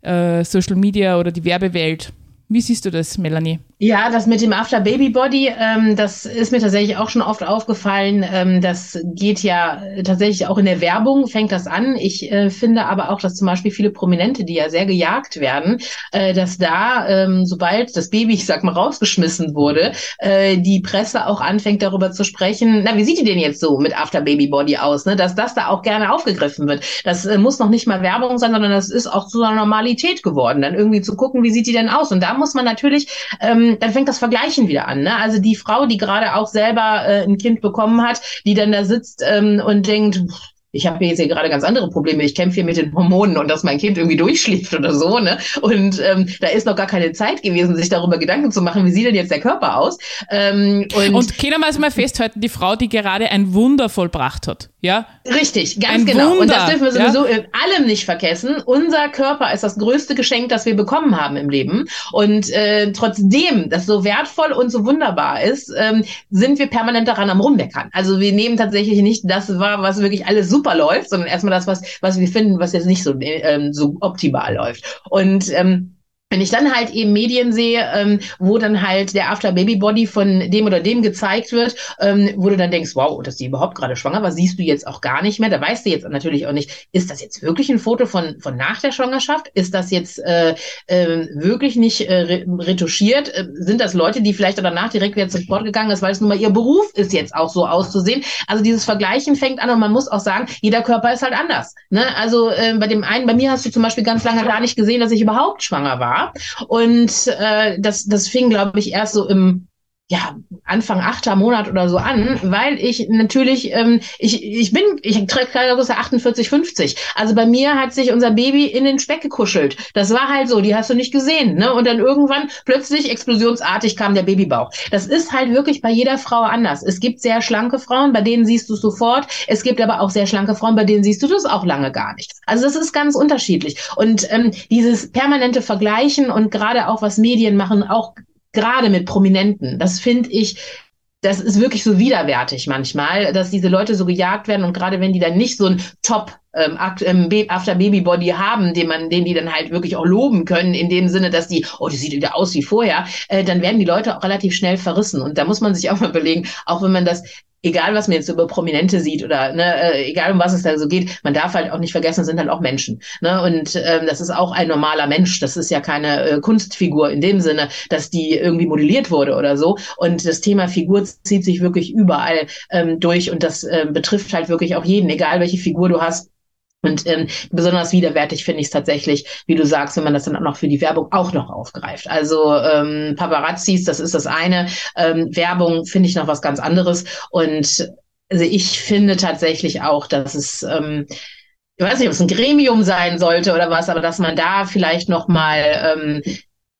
äh Social Media oder die Werbewelt? Wie siehst du das, Melanie? Ja, das mit dem After Baby Body, ähm, das ist mir tatsächlich auch schon oft aufgefallen. Ähm, das geht ja tatsächlich auch in der Werbung, fängt das an. Ich äh, finde aber auch, dass zum Beispiel viele Prominente, die ja sehr gejagt werden, äh, dass da, ähm, sobald das Baby, ich sag mal, rausgeschmissen wurde, äh, die Presse auch anfängt darüber zu sprechen, na, wie sieht die denn jetzt so mit After Baby Body aus? Ne? Dass das da auch gerne aufgegriffen wird. Das äh, muss noch nicht mal Werbung sein, sondern das ist auch zu einer Normalität geworden, dann irgendwie zu gucken, wie sieht die denn aus? Und da muss man natürlich ähm, ähm, dann fängt das Vergleichen wieder an. Ne? Also die Frau, die gerade auch selber äh, ein Kind bekommen hat, die dann da sitzt ähm, und denkt, ich habe jetzt hier gerade ganz andere Probleme. Ich kämpfe hier mit den Hormonen und dass mein Kind irgendwie durchschläft oder so, ne? Und ähm, da ist noch gar keine Zeit gewesen, sich darüber Gedanken zu machen, wie sieht denn jetzt der Körper aus? Ähm, und, und können wir also mal festhalten, die Frau, die gerade ein Wunder vollbracht hat, ja? Richtig, ganz ein genau. Wunder, und das dürfen wir sowieso ja? in allem nicht vergessen. Unser Körper ist das größte Geschenk, das wir bekommen haben im Leben. Und äh, trotzdem, das so wertvoll und so wunderbar ist, ähm, sind wir permanent daran am Rummeckern. Also wir nehmen tatsächlich nicht das wahr, was wirklich alles super super läuft, sondern erstmal das, was, was wir finden, was jetzt nicht so, ähm, so optimal läuft. Und ähm, wenn ich dann halt eben Medien sehe, ähm, wo dann halt der After Baby Body von dem oder dem gezeigt wird, ähm, wo du dann denkst, wow, dass die überhaupt gerade schwanger war, siehst du jetzt auch gar nicht mehr. Da weißt du jetzt natürlich auch nicht, ist das jetzt wirklich ein Foto von von nach der Schwangerschaft? Ist das jetzt äh, äh, wirklich nicht äh, retuschiert? Äh, sind das Leute, die vielleicht danach direkt wieder zum Sport gegangen ist, weil es nun mal ihr Beruf ist, jetzt auch so auszusehen? Also dieses Vergleichen fängt an und man muss auch sagen, jeder Körper ist halt anders. Ne? Also äh, bei dem einen, bei mir hast du zum Beispiel ganz lange gar nicht gesehen, dass ich überhaupt schwanger war. Und äh, das, das fing, glaube ich, erst so im ja, Anfang achter Monat oder so an, weil ich natürlich, ähm, ich, ich bin, ich trage Kleidergröße 48, 50. Also bei mir hat sich unser Baby in den Speck gekuschelt. Das war halt so, die hast du nicht gesehen. Ne? Und dann irgendwann plötzlich explosionsartig kam der Babybauch. Das ist halt wirklich bei jeder Frau anders. Es gibt sehr schlanke Frauen, bei denen siehst du es sofort. Es gibt aber auch sehr schlanke Frauen, bei denen siehst du das auch lange gar nicht. Also das ist ganz unterschiedlich. Und ähm, dieses permanente Vergleichen und gerade auch was Medien machen, auch gerade mit Prominenten. Das finde ich, das ist wirklich so widerwärtig manchmal, dass diese Leute so gejagt werden und gerade wenn die dann nicht so ein Top ähm, ähm After Baby Body haben, den man, den die dann halt wirklich auch loben können, in dem Sinne, dass die, oh, die sieht wieder aus wie vorher, äh, dann werden die Leute auch relativ schnell verrissen. Und da muss man sich auch mal überlegen, auch wenn man das egal was man jetzt über Prominente sieht oder ne, äh, egal um was es da so geht, man darf halt auch nicht vergessen, sind halt auch Menschen. Ne? Und ähm, das ist auch ein normaler Mensch. Das ist ja keine äh, Kunstfigur in dem Sinne, dass die irgendwie modelliert wurde oder so. Und das Thema Figur zieht sich wirklich überall ähm, durch und das ähm, betrifft halt wirklich auch jeden, egal welche Figur du hast. Und ähm, besonders widerwärtig finde ich es tatsächlich, wie du sagst, wenn man das dann auch noch für die Werbung auch noch aufgreift. Also ähm, Paparazzis, das ist das eine. Ähm, Werbung finde ich noch was ganz anderes. Und also ich finde tatsächlich auch, dass es ähm, ich weiß nicht, ob es ein Gremium sein sollte oder was, aber dass man da vielleicht noch mal ähm,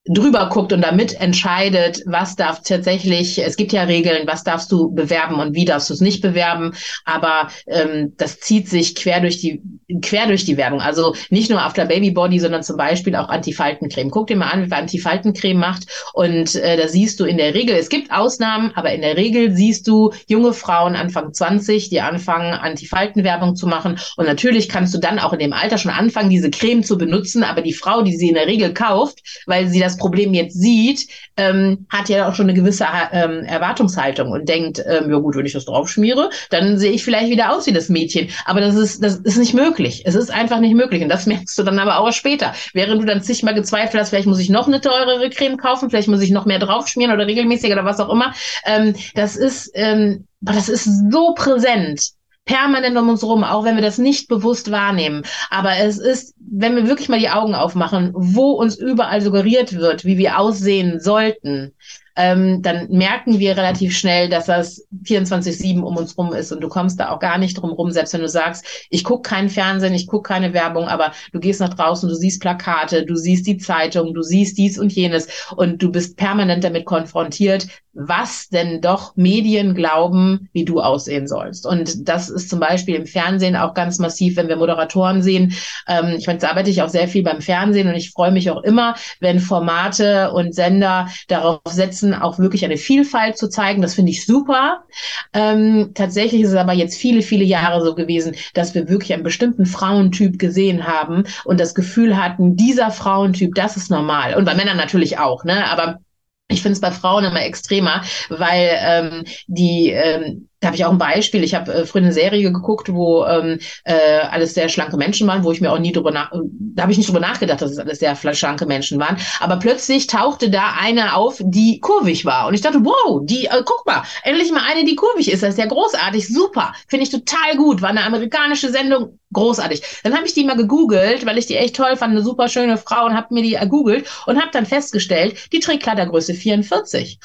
drüber guckt und damit entscheidet, was darf tatsächlich, es gibt ja Regeln, was darfst du bewerben und wie darfst du es nicht bewerben, aber ähm, das zieht sich quer durch die quer durch die Werbung. Also nicht nur After Baby Body, sondern zum Beispiel auch Antifaltencreme. Guck dir mal an, wer Antifaltencreme macht und äh, da siehst du in der Regel, es gibt Ausnahmen, aber in der Regel siehst du junge Frauen Anfang 20, die anfangen Antifaltenwerbung zu machen und natürlich kannst du dann auch in dem Alter schon anfangen, diese Creme zu benutzen, aber die Frau, die sie in der Regel kauft, weil sie das das Problem jetzt sieht, ähm, hat ja auch schon eine gewisse ähm, Erwartungshaltung und denkt, ähm, ja gut, wenn ich das draufschmiere, dann sehe ich vielleicht wieder aus wie das Mädchen. Aber das ist, das ist nicht möglich. Es ist einfach nicht möglich. Und das merkst du dann aber auch später. Während du dann zigmal gezweifelt hast, vielleicht muss ich noch eine teurere Creme kaufen, vielleicht muss ich noch mehr draufschmieren oder regelmäßig oder was auch immer. Ähm, das ist, ähm, das ist so präsent permanent um uns rum, auch wenn wir das nicht bewusst wahrnehmen. Aber es ist, wenn wir wirklich mal die Augen aufmachen, wo uns überall suggeriert wird, wie wir aussehen sollten, ähm, dann merken wir relativ schnell, dass das 24-7 um uns rum ist und du kommst da auch gar nicht drum rum, selbst wenn du sagst, ich gucke keinen Fernsehen, ich gucke keine Werbung, aber du gehst nach draußen, du siehst Plakate, du siehst die Zeitung, du siehst dies und jenes und du bist permanent damit konfrontiert, was denn doch Medien glauben, wie du aussehen sollst. Und das ist zum Beispiel im Fernsehen auch ganz massiv, wenn wir Moderatoren sehen. Ähm, ich meine, jetzt arbeite ich auch sehr viel beim Fernsehen und ich freue mich auch immer, wenn Formate und Sender darauf setzen, auch wirklich eine Vielfalt zu zeigen. Das finde ich super. Ähm, tatsächlich ist es aber jetzt viele, viele Jahre so gewesen, dass wir wirklich einen bestimmten Frauentyp gesehen haben und das Gefühl hatten, dieser Frauentyp, das ist normal. Und bei Männern natürlich auch, ne? Aber ich finde es bei Frauen immer extremer, weil ähm, die ähm, da habe ich auch ein Beispiel. Ich habe äh, früher eine Serie geguckt, wo ähm, äh, alles sehr schlanke Menschen waren, wo ich mir auch nie drüber nach, da habe ich nicht drüber nachgedacht, dass es alles sehr schlanke Menschen waren. Aber plötzlich tauchte da eine auf, die kurvig war. Und ich dachte, wow, die, äh, guck mal, endlich mal eine, die kurvig ist. Das ist ja großartig, super, finde ich total gut. War eine amerikanische Sendung, großartig. Dann habe ich die mal gegoogelt, weil ich die echt toll fand, eine super schöne Frau und habe mir die gegoogelt und habe dann festgestellt, die trägt Kleidergröße 44.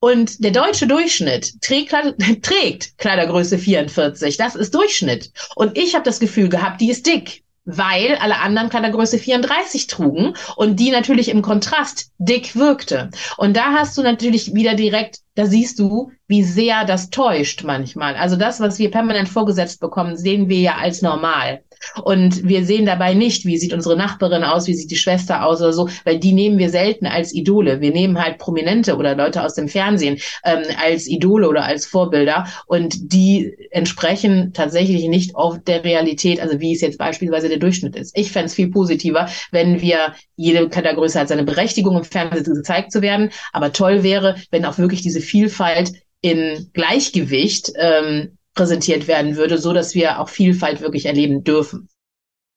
Und der deutsche Durchschnitt trägt, trägt Kleidergröße 44. Das ist Durchschnitt. Und ich habe das Gefühl gehabt, die ist dick weil alle anderen Kleidergröße 34 trugen und die natürlich im Kontrast dick wirkte. Und da hast du natürlich wieder direkt, da siehst du, wie sehr das täuscht manchmal. Also das, was wir permanent vorgesetzt bekommen, sehen wir ja als normal. Und wir sehen dabei nicht, wie sieht unsere Nachbarin aus, wie sieht die Schwester aus oder so, weil die nehmen wir selten als Idole. Wir nehmen halt Prominente oder Leute aus dem Fernsehen ähm, als Idole oder als Vorbilder und die entsprechen tatsächlich nicht auf der Realität, also wie es jetzt beispielsweise der Durchschnitt ist. Ich fände es viel positiver, wenn wir jede Klettergröße hat seine Berechtigung im Fernsehen gezeigt zu werden, aber toll wäre, wenn auch wirklich diese Vielfalt in Gleichgewicht ähm, präsentiert werden würde, so dass wir auch Vielfalt wirklich erleben dürfen.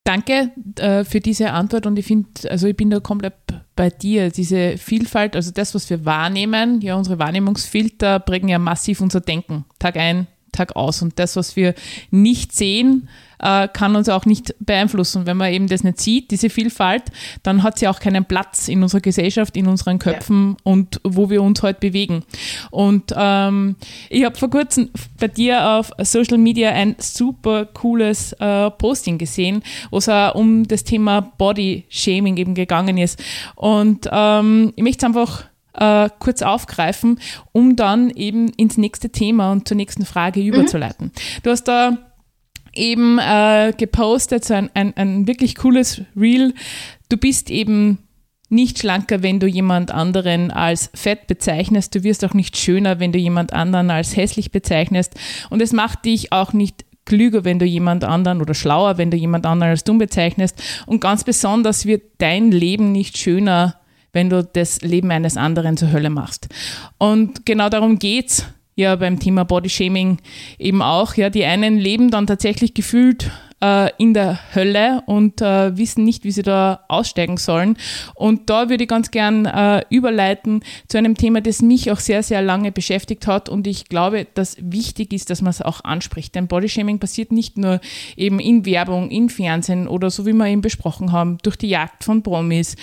Danke äh, für diese Antwort und ich finde, also ich bin da komplett bei dir. Diese Vielfalt, also das, was wir wahrnehmen, ja, unsere Wahrnehmungsfilter prägen ja massiv unser Denken, Tag ein, Tag aus. Und das, was wir nicht sehen, äh, kann uns auch nicht beeinflussen. Wenn man eben das nicht sieht, diese Vielfalt, dann hat sie auch keinen Platz in unserer Gesellschaft, in unseren Köpfen ja. und wo wir uns heute bewegen. Und ähm, ich habe vor kurzem bei dir auf Social Media ein super cooles äh, Posting gesehen, wo es auch um das Thema Body Shaming eben gegangen ist. Und ähm, ich möchte es einfach äh, kurz aufgreifen, um dann eben ins nächste Thema und zur nächsten Frage mhm. überzuleiten. Du hast da eben äh, gepostet, so ein, ein, ein wirklich cooles Reel. Du bist eben nicht schlanker, wenn du jemand anderen als fett bezeichnest. Du wirst auch nicht schöner, wenn du jemand anderen als hässlich bezeichnest. Und es macht dich auch nicht klüger, wenn du jemand anderen oder schlauer, wenn du jemand anderen als dumm bezeichnest. Und ganz besonders wird dein Leben nicht schöner, wenn du das Leben eines anderen zur Hölle machst. Und genau darum geht's ja beim Thema Bodyshaming eben auch. Ja, die einen leben dann tatsächlich gefühlt äh, in der Hölle und äh, wissen nicht, wie sie da aussteigen sollen. Und da würde ich ganz gern äh, überleiten zu einem Thema, das mich auch sehr, sehr lange beschäftigt hat und ich glaube, dass wichtig ist, dass man es auch anspricht. Denn Bodyshaming passiert nicht nur eben in Werbung, in Fernsehen oder so wie wir eben besprochen haben, durch die Jagd von Promis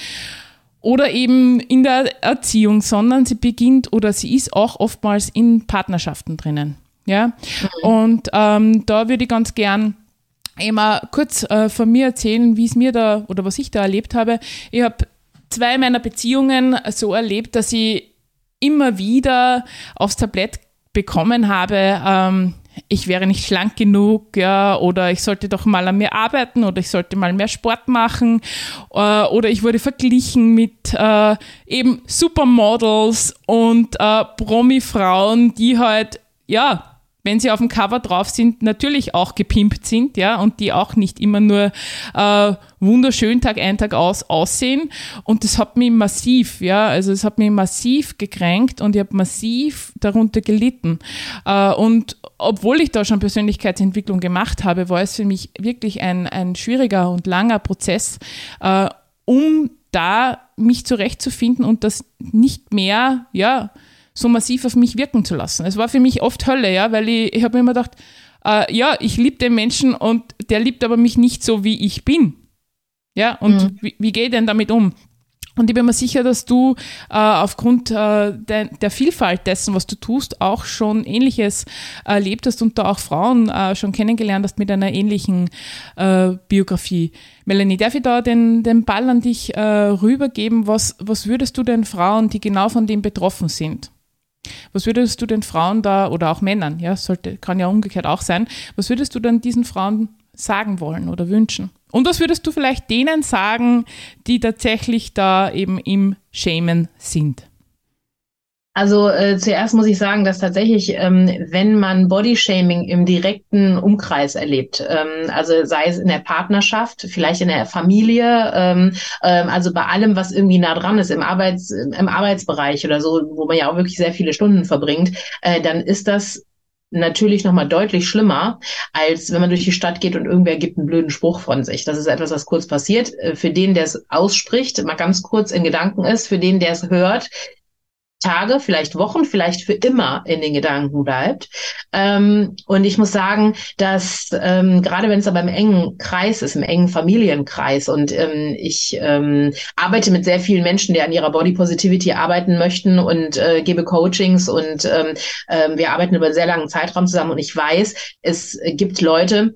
oder eben in der Erziehung, sondern sie beginnt oder sie ist auch oftmals in Partnerschaften drinnen. Ja, mhm. und ähm, da würde ich ganz gern immer kurz äh, von mir erzählen, wie es mir da oder was ich da erlebt habe. Ich habe zwei meiner Beziehungen so erlebt, dass ich immer wieder aufs Tablett bekommen habe, ähm, ich wäre nicht schlank genug, ja, oder ich sollte doch mal an mir arbeiten oder ich sollte mal mehr Sport machen, äh, oder ich wurde verglichen mit äh, eben Supermodels und äh, Promi-Frauen, die halt, ja, wenn sie auf dem Cover drauf sind, natürlich auch gepimpt sind, ja, und die auch nicht immer nur äh, wunderschön Tag ein, Tag aus aussehen. Und das hat mich massiv, ja, also es hat mich massiv gekränkt und ich habe massiv darunter gelitten. Äh, und obwohl ich da schon Persönlichkeitsentwicklung gemacht habe, war es für mich wirklich ein, ein schwieriger und langer Prozess, äh, um da mich zurechtzufinden und das nicht mehr, ja, so massiv auf mich wirken zu lassen. Es war für mich oft Hölle, ja, weil ich, ich habe mir immer gedacht, äh, ja, ich liebe den Menschen und der liebt aber mich nicht so, wie ich bin. Ja, und mhm. wie, wie gehe ich denn damit um? Und ich bin mir sicher, dass du äh, aufgrund äh, de, der Vielfalt dessen, was du tust, auch schon Ähnliches erlebt hast und da auch Frauen äh, schon kennengelernt hast mit einer ähnlichen äh, Biografie. Melanie, darf ich da den, den Ball an dich äh, rübergeben? Was, was würdest du den Frauen, die genau von dem betroffen sind, was würdest du den Frauen da oder auch Männern, ja, sollte, kann ja umgekehrt auch sein, was würdest du dann diesen Frauen sagen wollen oder wünschen? Und was würdest du vielleicht denen sagen, die tatsächlich da eben im Shamen sind? Also äh, zuerst muss ich sagen, dass tatsächlich, ähm, wenn man Bodyshaming im direkten Umkreis erlebt, ähm, also sei es in der Partnerschaft, vielleicht in der Familie, ähm, ähm, also bei allem, was irgendwie nah dran ist, im, Arbeits, im Arbeitsbereich oder so, wo man ja auch wirklich sehr viele Stunden verbringt, äh, dann ist das natürlich nochmal deutlich schlimmer, als wenn man durch die Stadt geht und irgendwer gibt einen blöden Spruch von sich. Das ist etwas, was kurz passiert. Äh, für den, der es ausspricht, mal ganz kurz in Gedanken ist, für den, der es hört, Tage, vielleicht Wochen, vielleicht für immer in den Gedanken bleibt. Ähm, und ich muss sagen, dass ähm, gerade wenn es aber im engen Kreis ist, im engen Familienkreis und ähm, ich ähm, arbeite mit sehr vielen Menschen, die an ihrer Body Positivity arbeiten möchten und äh, gebe Coachings und äh, wir arbeiten über einen sehr langen Zeitraum zusammen und ich weiß, es gibt Leute,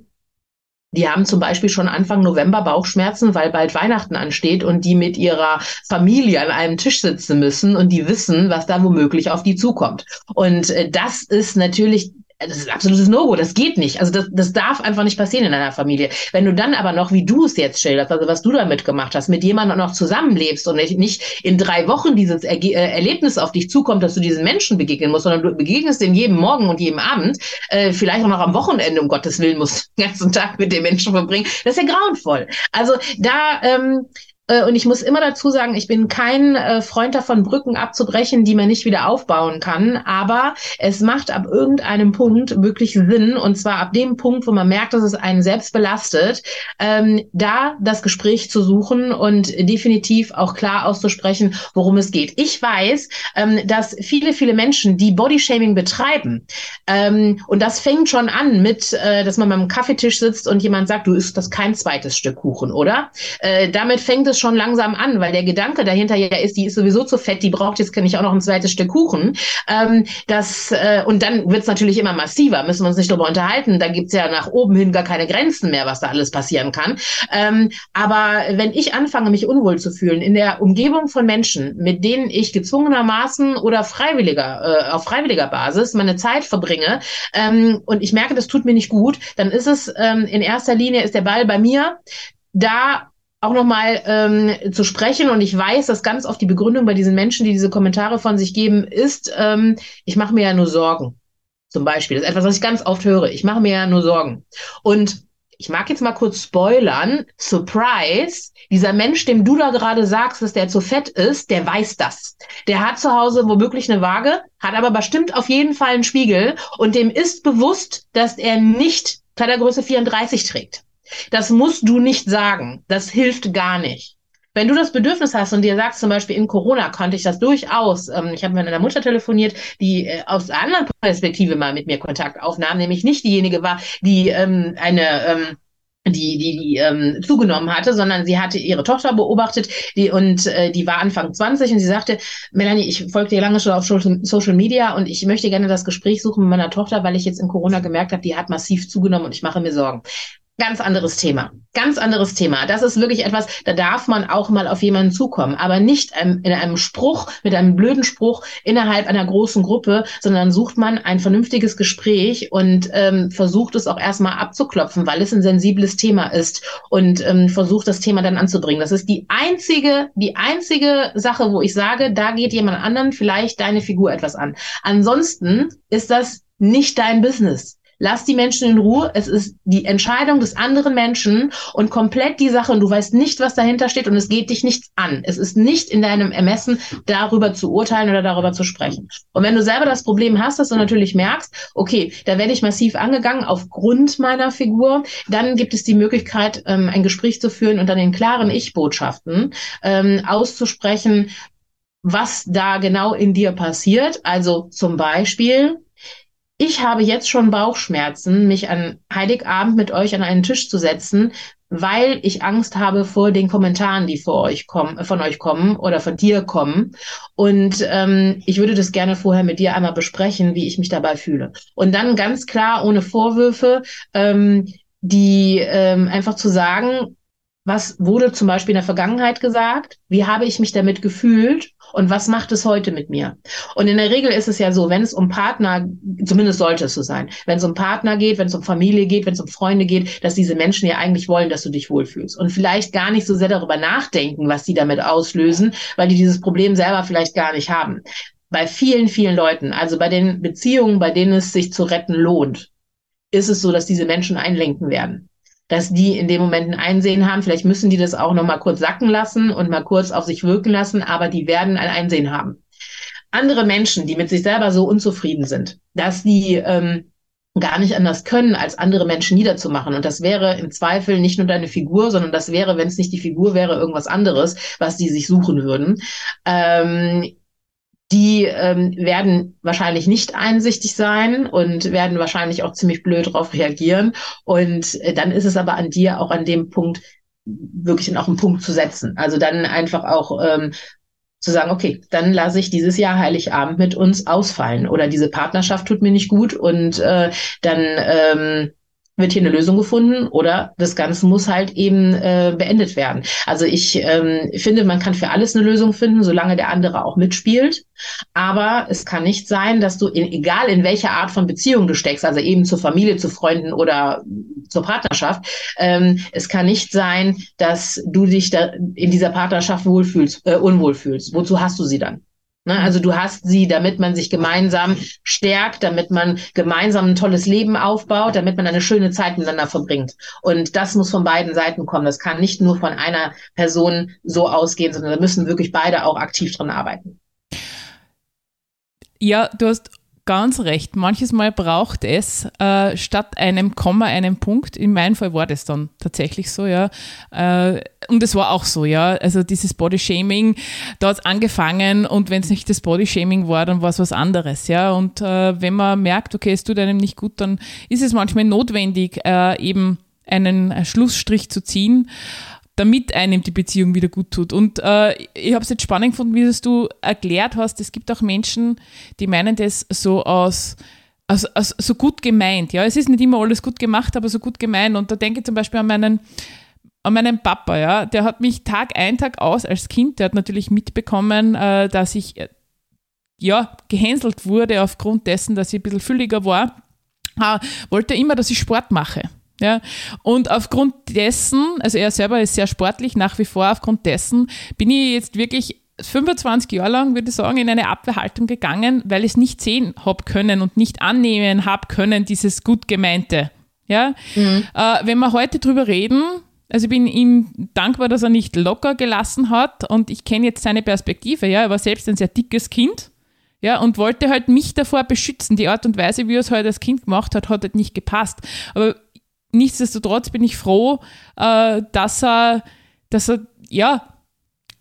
die haben zum Beispiel schon Anfang November Bauchschmerzen, weil bald Weihnachten ansteht und die mit ihrer Familie an einem Tisch sitzen müssen und die wissen, was da womöglich auf die zukommt. Und äh, das ist natürlich das ist absolutes No-Go, das geht nicht. Also das, das darf einfach nicht passieren in einer Familie. Wenn du dann aber noch, wie du es jetzt schilderst, also was du damit gemacht hast, mit jemandem noch zusammenlebst und nicht in drei Wochen dieses Erge äh, Erlebnis auf dich zukommt, dass du diesen Menschen begegnen musst, sondern du begegnest den jedem Morgen und jedem Abend, äh, vielleicht auch noch am Wochenende, um Gottes Willen, musst du den ganzen Tag mit dem Menschen verbringen, das ist ja grauenvoll. Also da ähm, äh, und ich muss immer dazu sagen, ich bin kein äh, Freund davon, Brücken abzubrechen, die man nicht wieder aufbauen kann. Aber es macht ab irgendeinem Punkt wirklich Sinn, und zwar ab dem Punkt, wo man merkt, dass es einen selbst belastet, ähm, da das Gespräch zu suchen und definitiv auch klar auszusprechen, worum es geht. Ich weiß, ähm, dass viele, viele Menschen, die Bodyshaming betreiben, ähm, und das fängt schon an mit, äh, dass man beim Kaffeetisch sitzt und jemand sagt, du isst das kein zweites Stück Kuchen, oder? Äh, damit fängt es es schon langsam an, weil der Gedanke dahinter ja ist, die ist sowieso zu fett, die braucht jetzt kann ich auch noch ein zweites Stück Kuchen. Ähm, das, äh, und dann wird es natürlich immer massiver, müssen wir uns nicht darüber unterhalten. Da gibt's ja nach oben hin gar keine Grenzen mehr, was da alles passieren kann. Ähm, aber wenn ich anfange, mich unwohl zu fühlen in der Umgebung von Menschen, mit denen ich gezwungenermaßen oder freiwilliger, äh, auf freiwilliger Basis meine Zeit verbringe, ähm, und ich merke, das tut mir nicht gut, dann ist es ähm, in erster Linie ist der Ball bei mir, da auch nochmal ähm, zu sprechen. Und ich weiß, dass ganz oft die Begründung bei diesen Menschen, die diese Kommentare von sich geben, ist, ähm, ich mache mir ja nur Sorgen. Zum Beispiel. Das ist etwas, was ich ganz oft höre. Ich mache mir ja nur Sorgen. Und ich mag jetzt mal kurz spoilern. Surprise. Dieser Mensch, dem du da gerade sagst, dass der zu fett ist, der weiß das. Der hat zu Hause womöglich eine Waage, hat aber bestimmt auf jeden Fall einen Spiegel und dem ist bewusst, dass er nicht Kleidergröße 34 trägt. Das musst du nicht sagen. Das hilft gar nicht. Wenn du das Bedürfnis hast und dir sagst, zum Beispiel in Corona konnte ich das durchaus, ähm, ich habe mit einer Mutter telefoniert, die äh, aus einer anderen Perspektive mal mit mir Kontakt aufnahm, nämlich nicht diejenige war, die ähm, eine ähm, die, die, die ähm, zugenommen hatte, sondern sie hatte ihre Tochter beobachtet, die und äh, die war Anfang 20 und sie sagte, Melanie, ich folge dir lange schon auf Social Media und ich möchte gerne das Gespräch suchen mit meiner Tochter, weil ich jetzt in Corona gemerkt habe, die hat massiv zugenommen und ich mache mir Sorgen. Ganz anderes Thema. Ganz anderes Thema. Das ist wirklich etwas, da darf man auch mal auf jemanden zukommen. Aber nicht in einem Spruch, mit einem blöden Spruch innerhalb einer großen Gruppe, sondern sucht man ein vernünftiges Gespräch und ähm, versucht es auch erstmal abzuklopfen, weil es ein sensibles Thema ist und ähm, versucht das Thema dann anzubringen. Das ist die einzige, die einzige Sache, wo ich sage, da geht jemand anderen vielleicht deine Figur etwas an. Ansonsten ist das nicht dein Business. Lass die Menschen in Ruhe. Es ist die Entscheidung des anderen Menschen und komplett die Sache und du weißt nicht, was dahinter steht und es geht dich nichts an. Es ist nicht in deinem Ermessen, darüber zu urteilen oder darüber zu sprechen. Und wenn du selber das Problem hast, dass du natürlich merkst, okay, da werde ich massiv angegangen aufgrund meiner Figur, dann gibt es die Möglichkeit, ähm, ein Gespräch zu führen und dann in klaren Ich-Botschaften ähm, auszusprechen, was da genau in dir passiert. Also zum Beispiel, ich habe jetzt schon Bauchschmerzen, mich an Heiligabend mit euch an einen Tisch zu setzen, weil ich Angst habe vor den Kommentaren, die vor euch kommen, von euch kommen oder von dir kommen. Und ähm, ich würde das gerne vorher mit dir einmal besprechen, wie ich mich dabei fühle. Und dann ganz klar, ohne Vorwürfe, ähm, die ähm, einfach zu sagen, was wurde zum Beispiel in der Vergangenheit gesagt? Wie habe ich mich damit gefühlt? Und was macht es heute mit mir? Und in der Regel ist es ja so, wenn es um Partner, zumindest sollte es so sein, wenn es um Partner geht, wenn es um Familie geht, wenn es um Freunde geht, dass diese Menschen ja eigentlich wollen, dass du dich wohlfühlst. Und vielleicht gar nicht so sehr darüber nachdenken, was sie damit auslösen, weil die dieses Problem selber vielleicht gar nicht haben. Bei vielen, vielen Leuten, also bei den Beziehungen, bei denen es sich zu retten lohnt, ist es so, dass diese Menschen einlenken werden dass die in dem Moment ein Einsehen haben. Vielleicht müssen die das auch noch mal kurz sacken lassen und mal kurz auf sich wirken lassen, aber die werden ein Einsehen haben. Andere Menschen, die mit sich selber so unzufrieden sind, dass die ähm, gar nicht anders können, als andere Menschen niederzumachen. Und das wäre im Zweifel nicht nur deine Figur, sondern das wäre, wenn es nicht die Figur wäre, irgendwas anderes, was die sich suchen würden. Ähm, die ähm, werden wahrscheinlich nicht einsichtig sein und werden wahrscheinlich auch ziemlich blöd darauf reagieren. Und äh, dann ist es aber an dir, auch an dem Punkt wirklich auch einen Punkt zu setzen. Also dann einfach auch ähm, zu sagen, okay, dann lasse ich dieses Jahr Heiligabend mit uns ausfallen oder diese Partnerschaft tut mir nicht gut und äh, dann ähm, wird hier eine Lösung gefunden oder das Ganze muss halt eben äh, beendet werden. Also ich ähm, finde, man kann für alles eine Lösung finden, solange der andere auch mitspielt. Aber es kann nicht sein, dass du, in, egal in welcher Art von Beziehung du steckst, also eben zur Familie, zu Freunden oder zur Partnerschaft, ähm, es kann nicht sein, dass du dich da in dieser Partnerschaft wohlfühlst, äh, unwohl fühlst. Wozu hast du sie dann? Ne? Also du hast sie, damit man sich gemeinsam stärkt, damit man gemeinsam ein tolles Leben aufbaut, damit man eine schöne Zeit miteinander verbringt. Und das muss von beiden Seiten kommen. Das kann nicht nur von einer Person so ausgehen, sondern da müssen wirklich beide auch aktiv dran arbeiten. Ja, du hast ganz recht. Manches Mal braucht es äh, statt einem Komma einen Punkt. In meinem Fall war das dann tatsächlich so, ja. Äh, und es war auch so, ja. Also dieses Bodyshaming, da hat angefangen und wenn es nicht das Bodyshaming war, dann war es was anderes, ja. Und äh, wenn man merkt, okay, es tut einem nicht gut, dann ist es manchmal notwendig, äh, eben einen Schlussstrich zu ziehen damit einem die Beziehung wieder gut tut. Und äh, ich habe es jetzt spannend gefunden, wie das du erklärt hast. Es gibt auch Menschen, die meinen das so aus, aus, aus so gut gemeint. Ja, es ist nicht immer alles gut gemacht, aber so gut gemeint. Und da denke ich zum Beispiel an meinen an meinen Papa, ja, der hat mich Tag ein, Tag aus als Kind, der hat natürlich mitbekommen, äh, dass ich äh, ja, gehänselt wurde aufgrund dessen, dass ich ein bisschen fülliger war, äh, wollte immer, dass ich Sport mache. Ja, und aufgrund dessen, also er selber ist sehr sportlich nach wie vor, aufgrund dessen bin ich jetzt wirklich 25 Jahre lang, würde ich sagen, in eine Abwehrhaltung gegangen, weil ich es nicht sehen habe können und nicht annehmen habe können, dieses gut gemeinte. Ja, mhm. äh, wenn wir heute drüber reden, also ich bin ihm dankbar, dass er nicht locker gelassen hat und ich kenne jetzt seine Perspektive. Ja, er war selbst ein sehr dickes Kind. Ja, und wollte halt mich davor beschützen. Die Art und Weise, wie er es halt als Kind gemacht hat, hat halt nicht gepasst. Aber nichtsdestotrotz bin ich froh, äh, dass er, dass er, ja,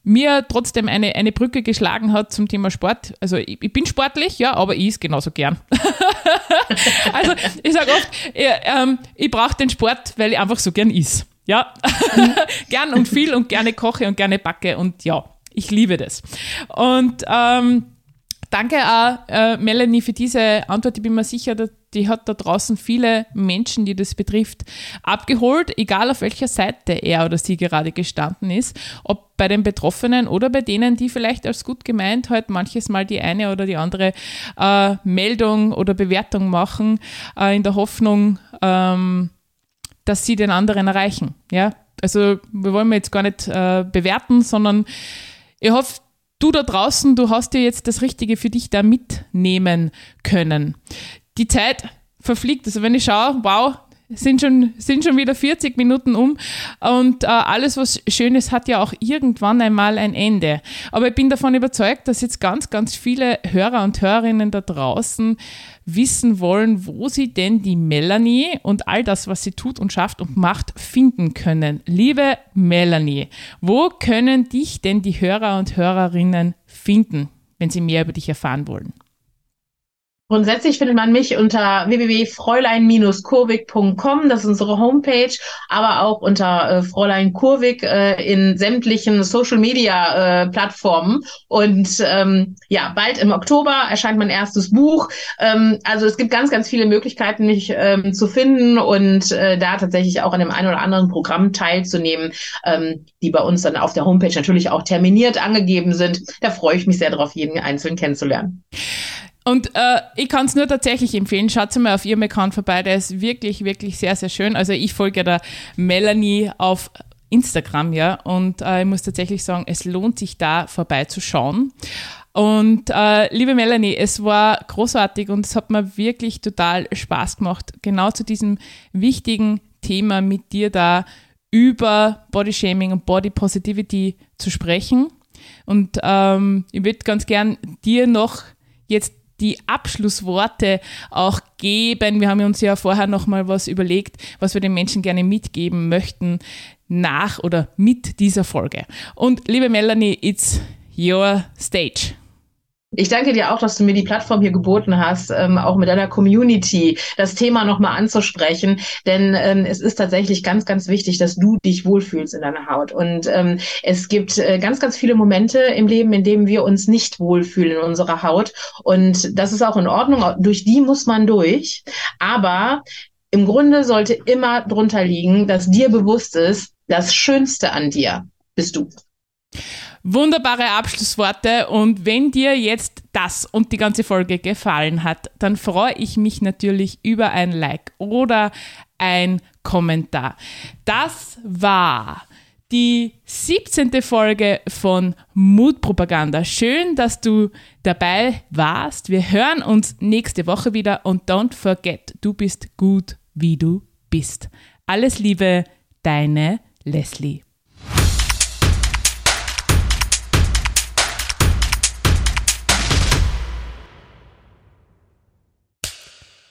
mir trotzdem eine, eine Brücke geschlagen hat zum Thema Sport. Also ich, ich bin sportlich, ja, aber ich ist genauso gern. also ich sage oft, ich, ähm, ich brauche den Sport, weil ich einfach so gern is. Ja, gern und viel und gerne koche und gerne backe und ja, ich liebe das. Und ähm, danke auch, äh, Melanie, für diese Antwort. Ich bin mir sicher, die hat da draußen viele Menschen, die das betrifft, abgeholt, egal auf welcher Seite er oder sie gerade gestanden ist. Ob bei den Betroffenen oder bei denen, die vielleicht als gut gemeint halt manches Mal die eine oder die andere äh, Meldung oder Bewertung machen, äh, in der Hoffnung, ähm, dass sie den anderen erreichen. Ja? Also wir wollen jetzt gar nicht äh, bewerten, sondern ich hoffe, du da draußen, du hast dir jetzt das Richtige für dich da mitnehmen können. Die Zeit verfliegt. Also wenn ich schaue, wow, sind schon, sind schon wieder 40 Minuten um und äh, alles, was Schönes hat ja auch irgendwann einmal ein Ende. Aber ich bin davon überzeugt, dass jetzt ganz, ganz viele Hörer und Hörerinnen da draußen wissen wollen, wo sie denn die Melanie und all das, was sie tut und schafft und macht, finden können. Liebe Melanie, wo können dich denn die Hörer und Hörerinnen finden, wenn sie mehr über dich erfahren wollen? Grundsätzlich findet man mich unter www.fräulein-kurvik.com, das ist unsere Homepage, aber auch unter äh, Fräulein Kurvik äh, in sämtlichen Social Media äh, Plattformen. Und ähm, ja, bald im Oktober erscheint mein erstes Buch. Ähm, also es gibt ganz, ganz viele Möglichkeiten, mich ähm, zu finden und äh, da tatsächlich auch an dem einen oder anderen Programm teilzunehmen, ähm, die bei uns dann auf der Homepage natürlich auch terminiert angegeben sind. Da freue ich mich sehr darauf, jeden einzeln kennenzulernen. Und äh, ich kann es nur tatsächlich empfehlen, schaut mal auf ihrem Account vorbei, der ist wirklich, wirklich sehr, sehr schön. Also ich folge der Melanie auf Instagram, ja, und äh, ich muss tatsächlich sagen, es lohnt sich da vorbeizuschauen. Und äh, liebe Melanie, es war großartig und es hat mir wirklich total Spaß gemacht, genau zu diesem wichtigen Thema mit dir da über Body Shaming und Body Positivity zu sprechen. Und ähm, ich würde ganz gern dir noch jetzt die Abschlussworte auch geben. Wir haben uns ja vorher noch mal was überlegt, was wir den Menschen gerne mitgeben möchten nach oder mit dieser Folge. Und liebe Melanie, it's your stage. Ich danke dir auch, dass du mir die Plattform hier geboten hast, ähm, auch mit deiner Community das Thema nochmal anzusprechen. Denn ähm, es ist tatsächlich ganz, ganz wichtig, dass du dich wohlfühlst in deiner Haut. Und ähm, es gibt äh, ganz, ganz viele Momente im Leben, in denen wir uns nicht wohlfühlen in unserer Haut. Und das ist auch in Ordnung. Durch die muss man durch. Aber im Grunde sollte immer drunter liegen, dass dir bewusst ist, das Schönste an dir bist du. Wunderbare Abschlussworte und wenn dir jetzt das und die ganze Folge gefallen hat, dann freue ich mich natürlich über ein Like oder ein Kommentar. Das war die 17. Folge von Mutpropaganda. Schön, dass du dabei warst. Wir hören uns nächste Woche wieder und don't forget, du bist gut, wie du bist. Alles Liebe, deine Leslie.